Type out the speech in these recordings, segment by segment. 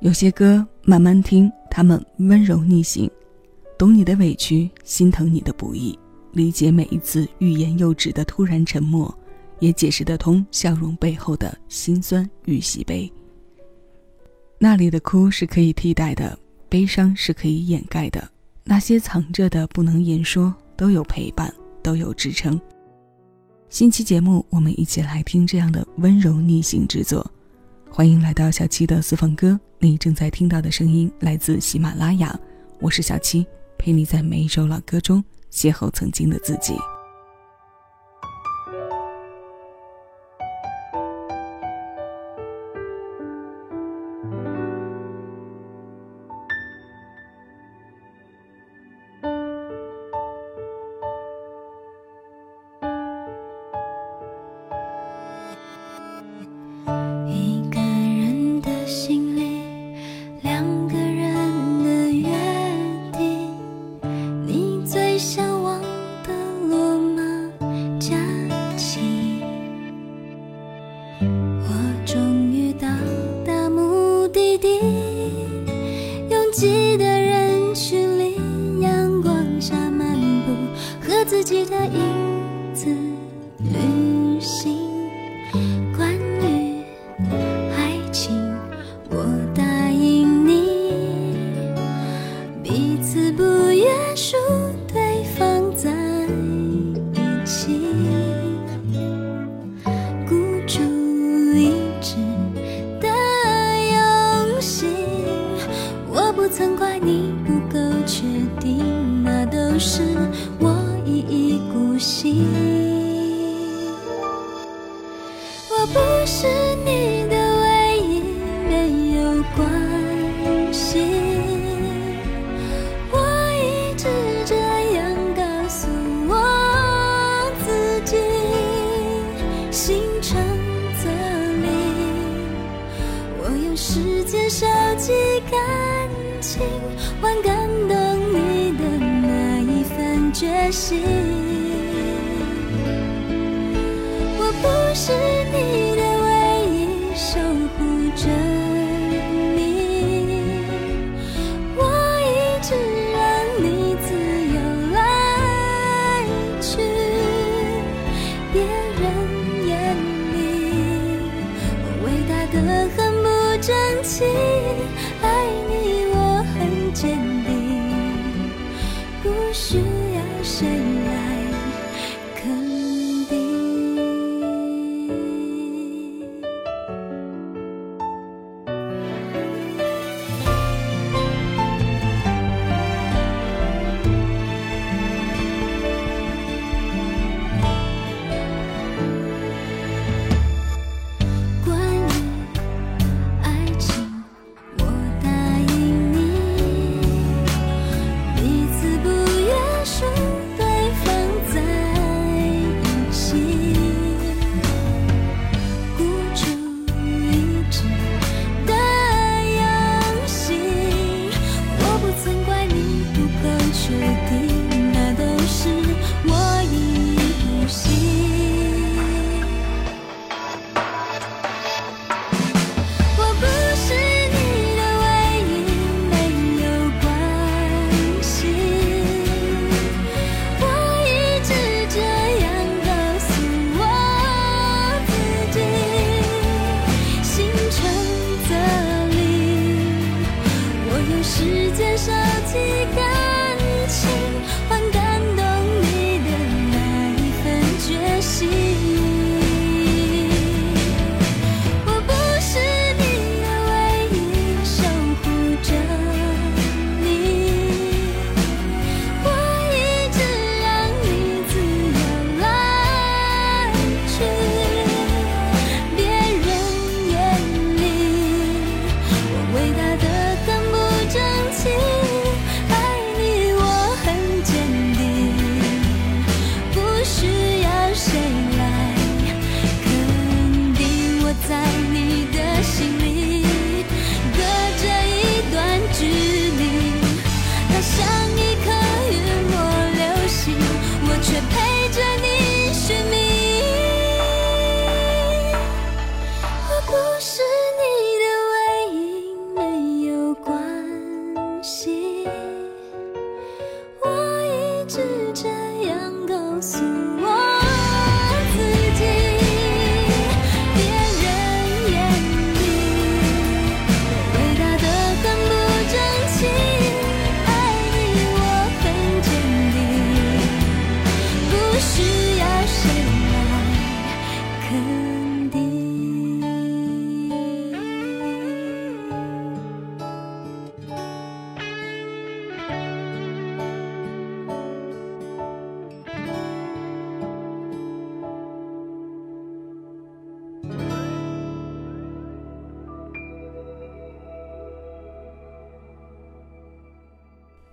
有些歌慢慢听，他们温柔逆行，懂你的委屈，心疼你的不易，理解每一次欲言又止的突然沉默，也解释得通笑容背后的辛酸与喜悲。那里的哭是可以替代的，悲伤是可以掩盖的，那些藏着的不能言说，都有陪伴，都有支撑。新期节目，我们一起来听这样的温柔逆行之作。欢迎来到小七的私房歌，你正在听到的声音来自喜马拉雅，我是小七，陪你在每一首老歌中邂逅曾经的自己。及感情换感动你的那一份决心。谁来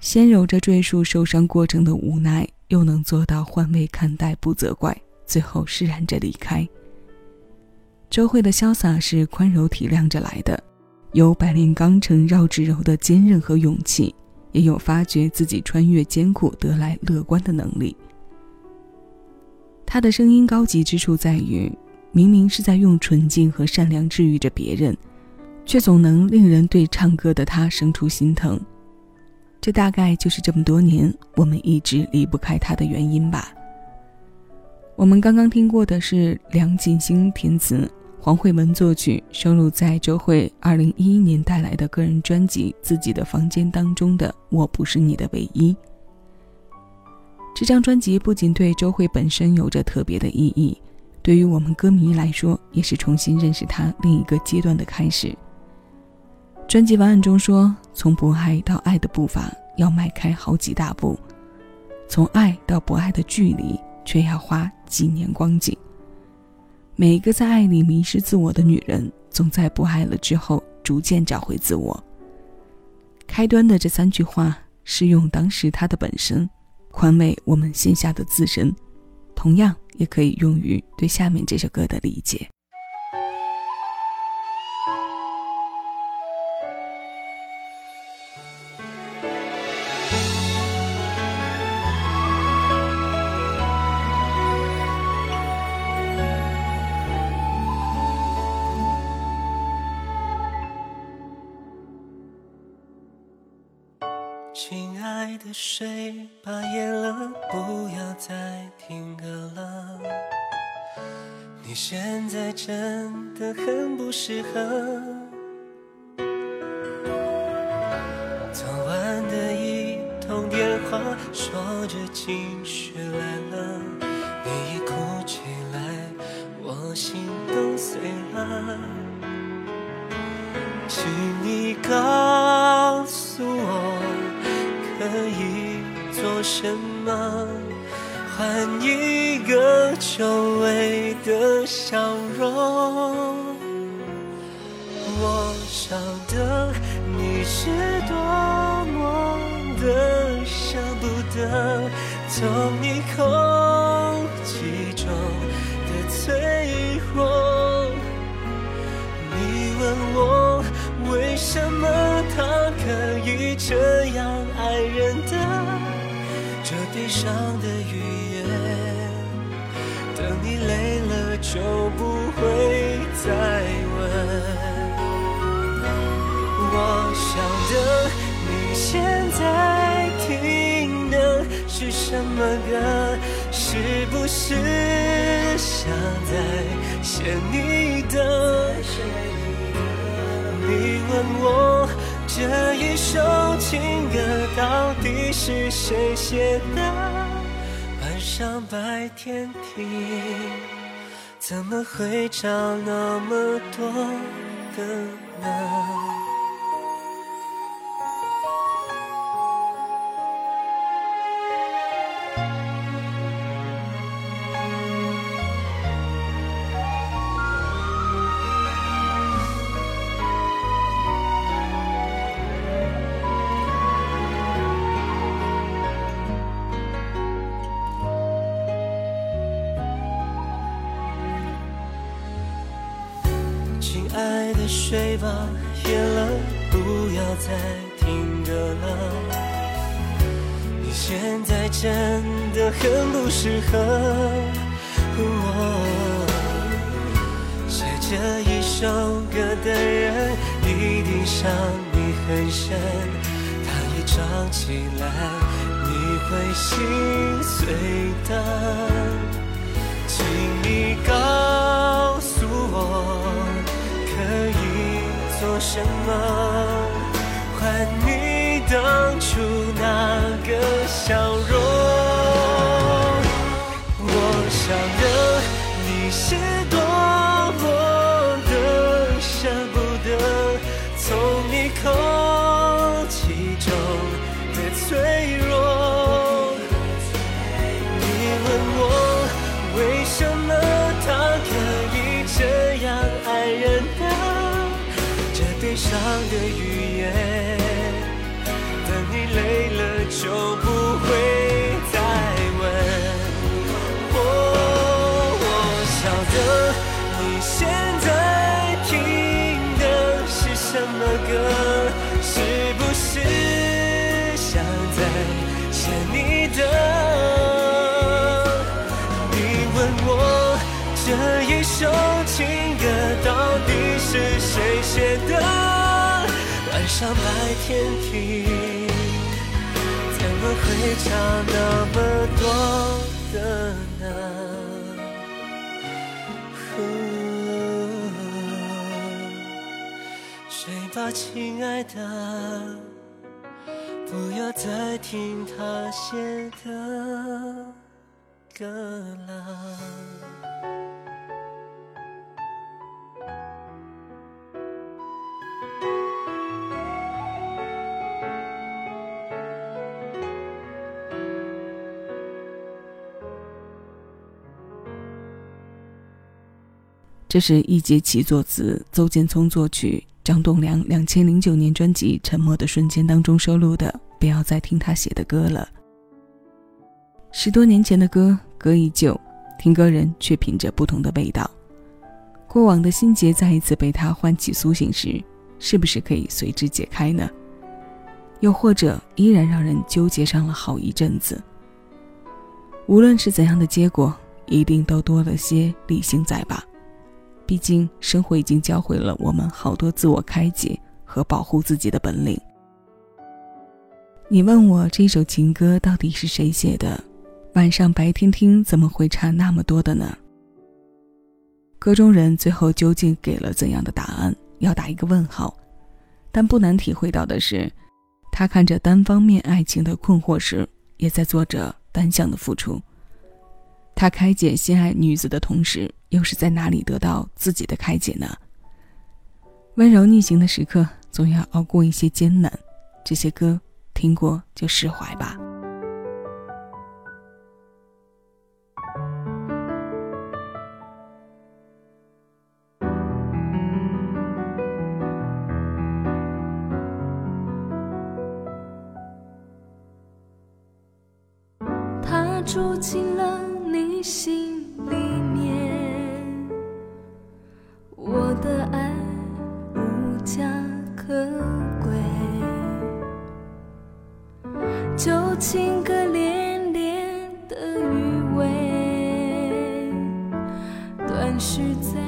先揉着赘述受伤过程的无奈，又能做到换位看待，不责怪，最后释然着离开。周慧的潇洒是宽柔体谅着来的，有百炼钢成绕指柔的坚韧和勇气，也有发觉自己穿越艰苦得来乐观的能力。他的声音高级之处在于，明明是在用纯净和善良治愈着别人，却总能令人对唱歌的他生出心疼。这大概就是这么多年我们一直离不开他的原因吧。我们刚刚听过的是梁锦星填词。黄慧文作曲，收录在周慧二零一一年带来的个人专辑《自己的房间》当中的《我不是你的唯一》。这张专辑不仅对周慧本身有着特别的意义，对于我们歌迷来说，也是重新认识她另一个阶段的开始。专辑文案中说：“从不爱到爱的步伐要迈开好几大步，从爱到不爱的距离却要花几年光景。”每一个在爱里迷失自我的女人，总在不爱了之后逐渐找回自我。开端的这三句话适用当时他的本身，宽慰我们线下的自身，同样也可以用于对下面这首歌的理解。着情绪来了，你一哭起来，我心都碎了。请你告诉我。可以做什么换一个久违的笑容？我晓得你是多不得，从你空气中的脆弱。你问我为什么他可以这样？爱人的这悲伤的语言，等你累了就么歌，是不是想再写你的？你问我。这一首情歌到底是谁写的？晚上白天听，怎么会找那么多的呢？睡吧，夜了，不要再听歌了。你现在真的很不适合。我写这一首歌的人一定伤你很深，他一唱起来你会心碎的，请你告诉我。可以做什么换你当初那个笑容？我想伤的语言，等你累了就不会再问。哦，我晓得你现在听的是什么歌，是不是像在写你的？你问我这一首上白天听，怎么会差那么多的呢？睡吧，亲爱的，不要再听他写的歌了。这是易杰奇作词，邹建聪作曲，张栋梁两千零九年专辑《沉默的瞬间》当中收录的《不要再听他写的歌了》。十多年前的歌，歌依旧，听歌人却品着不同的味道。过往的心结再一次被他唤起苏醒时，是不是可以随之解开呢？又或者依然让人纠结上了好一阵子？无论是怎样的结果，一定都多了些理性在吧？毕竟，生活已经教会了我们好多自我开解和保护自己的本领。你问我这首情歌到底是谁写的？晚上白天听怎么会差那么多的呢？歌中人最后究竟给了怎样的答案？要打一个问号。但不难体会到的是，他看着单方面爱情的困惑时，也在做着单向的付出。他开解心爱女子的同时，又是在哪里得到自己的开解呢？温柔逆行的时刻，总要熬过一些艰难。这些歌听过就释怀吧。他住进。心里面，我的爱无家可归，就情歌恋恋的余味，断续在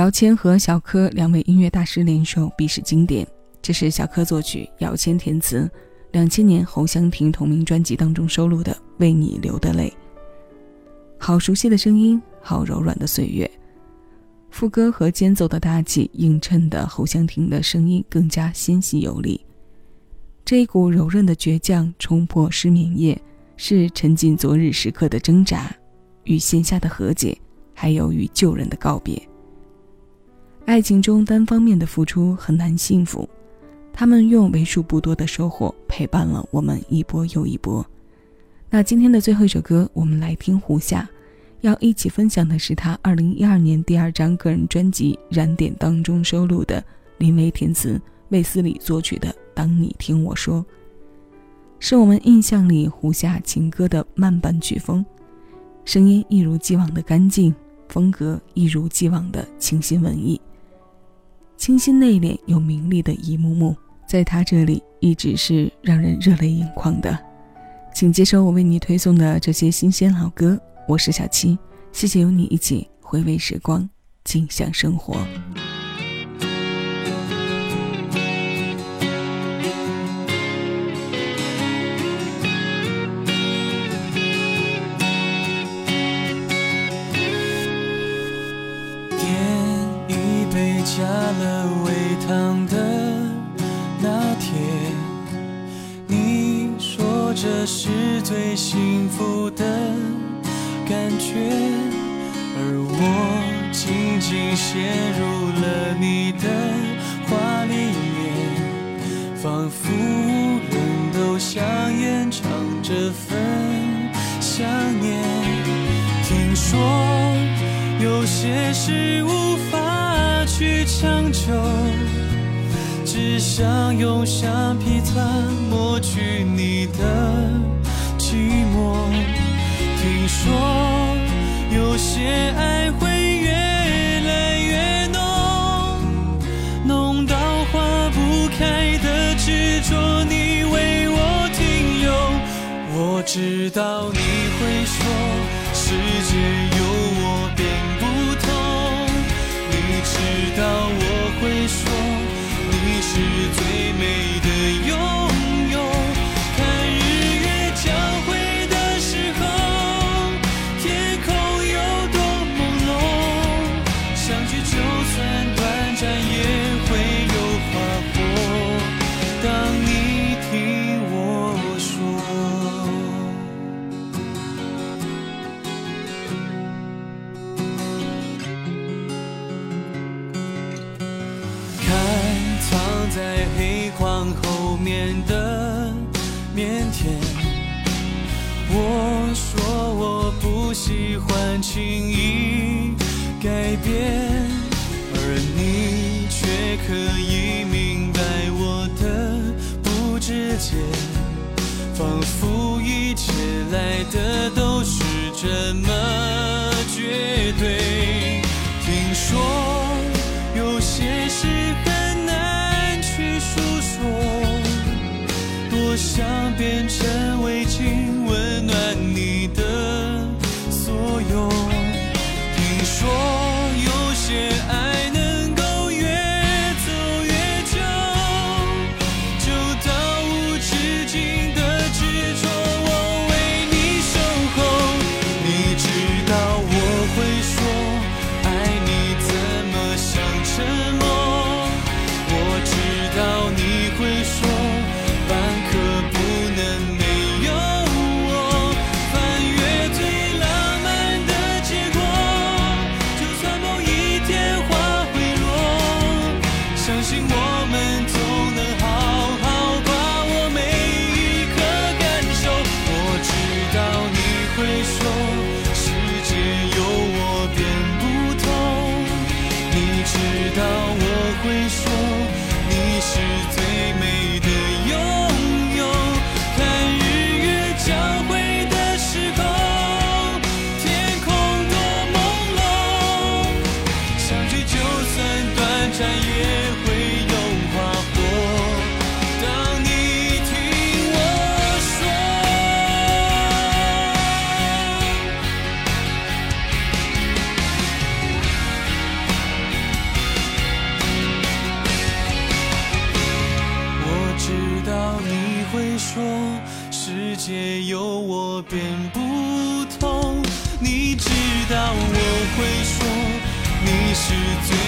姚谦和小柯两位音乐大师联手，必是经典。这是小柯作曲，姚谦填词，两千年侯湘婷同名专辑当中收录的《为你流的泪》。好熟悉的声音，好柔软的岁月。副歌和间奏的大气映衬的侯湘婷的声音更加纤细有力。这一股柔韧的倔强冲破失眠夜，是沉浸昨日时刻的挣扎，与线下的和解，还有与旧人的告别。爱情中单方面的付出很难幸福，他们用为数不多的收获陪伴了我们一波又一波。那今天的最后一首歌，我们来听胡夏。要一起分享的是他二零一二年第二张个人专辑《燃点》当中收录的林薇填词、卫斯理作曲的《当你听我说》，是我们印象里胡夏情歌的慢板曲风，声音一如既往的干净，风格一如既往的清新文艺，清新内敛又明丽的一幕幕，在他这里一直是让人热泪盈眶的。请接收我为你推送的这些新鲜老歌。我是小七，谢谢有你一起回味时光，静享生活。微糖的那天，你说这是最幸福的。感觉，而我紧紧陷入了你的话里面，仿佛人都像演唱这份想念。听说有些事无法去强求，只想用橡皮擦抹去你的寂寞。听说有些爱会越来越浓，浓到化不开的执着，你为我停留。我知道你会说，世界有我并不同。你知道，最美的拥。腼腆，我说我不喜欢轻易改变，而你却可以明白我的不直接，仿佛一切来的都是这么是最美我变不同。你知道我会说，你是最。